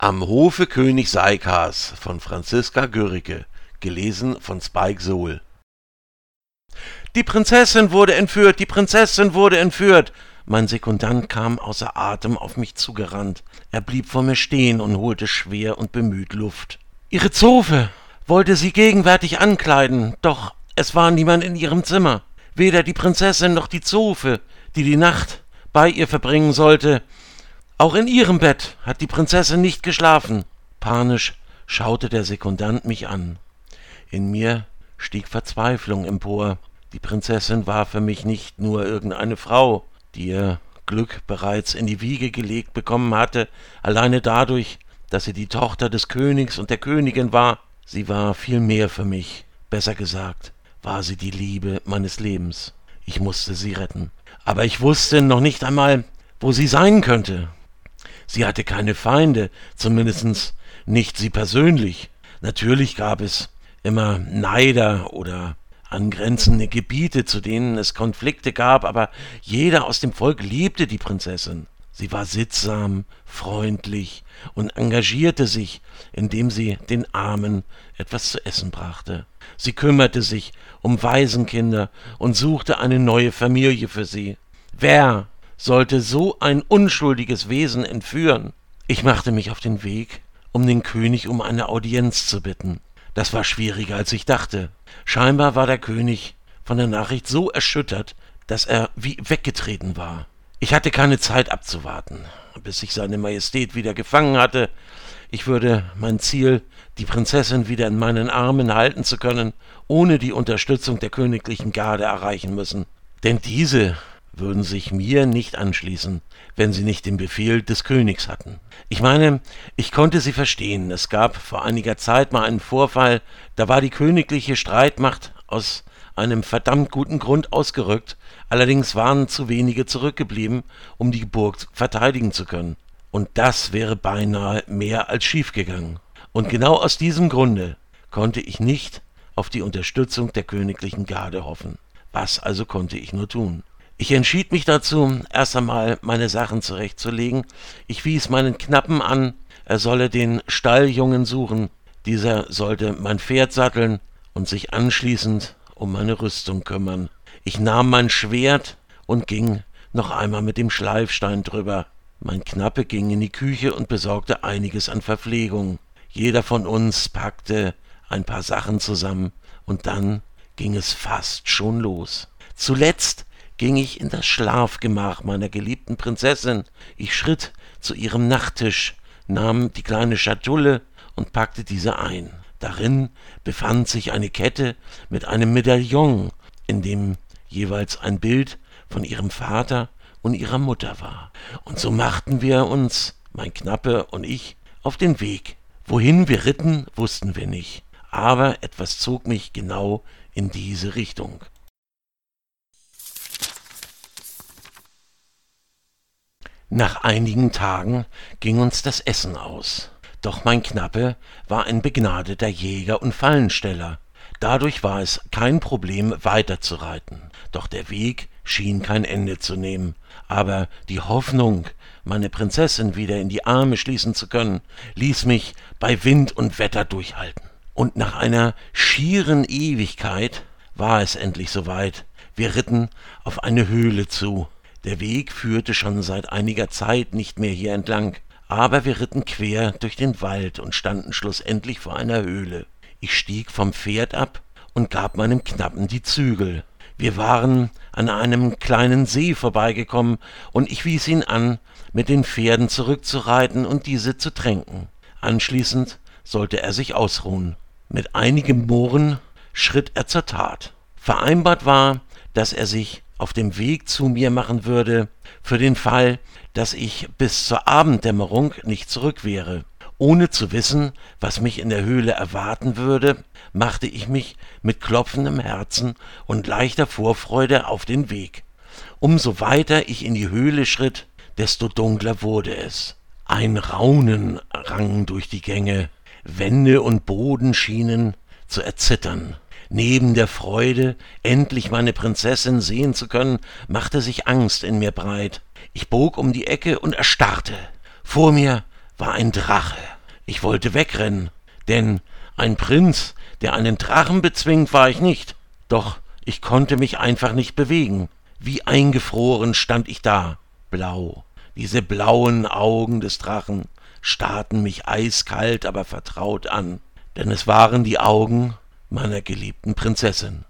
Am Hofe König Seikas von Franziska Görricke, gelesen von Spike Sohl. Die Prinzessin wurde entführt, die Prinzessin wurde entführt. Mein Sekundant kam außer Atem auf mich zugerannt. Er blieb vor mir stehen und holte schwer und bemüht Luft. Ihre Zofe wollte sie gegenwärtig ankleiden, doch es war niemand in ihrem Zimmer. Weder die Prinzessin noch die Zofe, die die Nacht bei ihr verbringen sollte, auch in ihrem Bett hat die Prinzessin nicht geschlafen. Panisch schaute der Sekundant mich an. In mir stieg Verzweiflung empor. Die Prinzessin war für mich nicht nur irgendeine Frau, die ihr Glück bereits in die Wiege gelegt bekommen hatte, alleine dadurch, dass sie die Tochter des Königs und der Königin war. Sie war viel mehr für mich. Besser gesagt, war sie die Liebe meines Lebens. Ich musste sie retten. Aber ich wusste noch nicht einmal, wo sie sein könnte. Sie hatte keine Feinde, zumindest nicht sie persönlich. Natürlich gab es immer Neider oder angrenzende Gebiete, zu denen es Konflikte gab, aber jeder aus dem Volk liebte die Prinzessin. Sie war sittsam, freundlich und engagierte sich, indem sie den Armen etwas zu essen brachte. Sie kümmerte sich um Waisenkinder und suchte eine neue Familie für sie. Wer sollte so ein unschuldiges Wesen entführen? Ich machte mich auf den Weg, um den König um eine Audienz zu bitten. Das war schwieriger, als ich dachte. Scheinbar war der König von der Nachricht so erschüttert, dass er wie weggetreten war. Ich hatte keine Zeit abzuwarten, bis ich seine Majestät wieder gefangen hatte. Ich würde mein Ziel, die Prinzessin wieder in meinen Armen halten zu können, ohne die Unterstützung der königlichen Garde erreichen müssen. Denn diese würden sich mir nicht anschließen, wenn sie nicht den Befehl des Königs hatten. Ich meine, ich konnte sie verstehen. Es gab vor einiger Zeit mal einen Vorfall, da war die königliche Streitmacht aus einem verdammt guten Grund ausgerückt, allerdings waren zu wenige zurückgeblieben, um die Burg verteidigen zu können. Und das wäre beinahe mehr als schiefgegangen. Und genau aus diesem Grunde konnte ich nicht auf die Unterstützung der königlichen Garde hoffen. Was also konnte ich nur tun? Ich entschied mich dazu, erst einmal meine Sachen zurechtzulegen. Ich wies meinen Knappen an, er solle den Stalljungen suchen. Dieser sollte mein Pferd satteln und sich anschließend um meine Rüstung kümmern. Ich nahm mein Schwert und ging noch einmal mit dem Schleifstein drüber. Mein Knappe ging in die Küche und besorgte einiges an Verpflegung. Jeder von uns packte ein paar Sachen zusammen und dann ging es fast schon los. Zuletzt ging ich in das Schlafgemach meiner geliebten Prinzessin. Ich schritt zu ihrem Nachttisch, nahm die kleine Schatulle und packte diese ein. Darin befand sich eine Kette mit einem Medaillon, in dem jeweils ein Bild von ihrem Vater und ihrer Mutter war. Und so machten wir uns, mein Knappe und ich, auf den Weg. Wohin wir ritten, wussten wir nicht, aber etwas zog mich genau in diese Richtung. Nach einigen Tagen ging uns das Essen aus. Doch mein Knappe war ein begnadeter Jäger und Fallensteller. Dadurch war es kein Problem, weiterzureiten. Doch der Weg schien kein Ende zu nehmen. Aber die Hoffnung, meine Prinzessin wieder in die Arme schließen zu können, ließ mich bei Wind und Wetter durchhalten. Und nach einer schieren Ewigkeit war es endlich soweit. Wir ritten auf eine Höhle zu. Der Weg führte schon seit einiger Zeit nicht mehr hier entlang, aber wir ritten quer durch den Wald und standen schlussendlich vor einer Höhle. Ich stieg vom Pferd ab und gab meinem Knappen die Zügel. Wir waren an einem kleinen See vorbeigekommen, und ich wies ihn an, mit den Pferden zurückzureiten und diese zu tränken. Anschließend sollte er sich ausruhen. Mit einigem Murren schritt er zur Tat. Vereinbart war, dass er sich auf dem Weg zu mir machen würde, für den Fall, dass ich bis zur Abenddämmerung nicht zurück wäre. Ohne zu wissen, was mich in der Höhle erwarten würde, machte ich mich mit klopfendem Herzen und leichter Vorfreude auf den Weg. Umso weiter ich in die Höhle schritt, desto dunkler wurde es. Ein Raunen rang durch die Gänge, Wände und Boden schienen zu erzittern. Neben der Freude, endlich meine Prinzessin sehen zu können, machte sich Angst in mir breit. Ich bog um die Ecke und erstarrte. Vor mir war ein Drache. Ich wollte wegrennen, denn ein Prinz, der einen Drachen bezwingt, war ich nicht. Doch ich konnte mich einfach nicht bewegen. Wie eingefroren stand ich da, blau. Diese blauen Augen des Drachen starrten mich eiskalt, aber vertraut an, denn es waren die Augen meiner geliebten Prinzessin.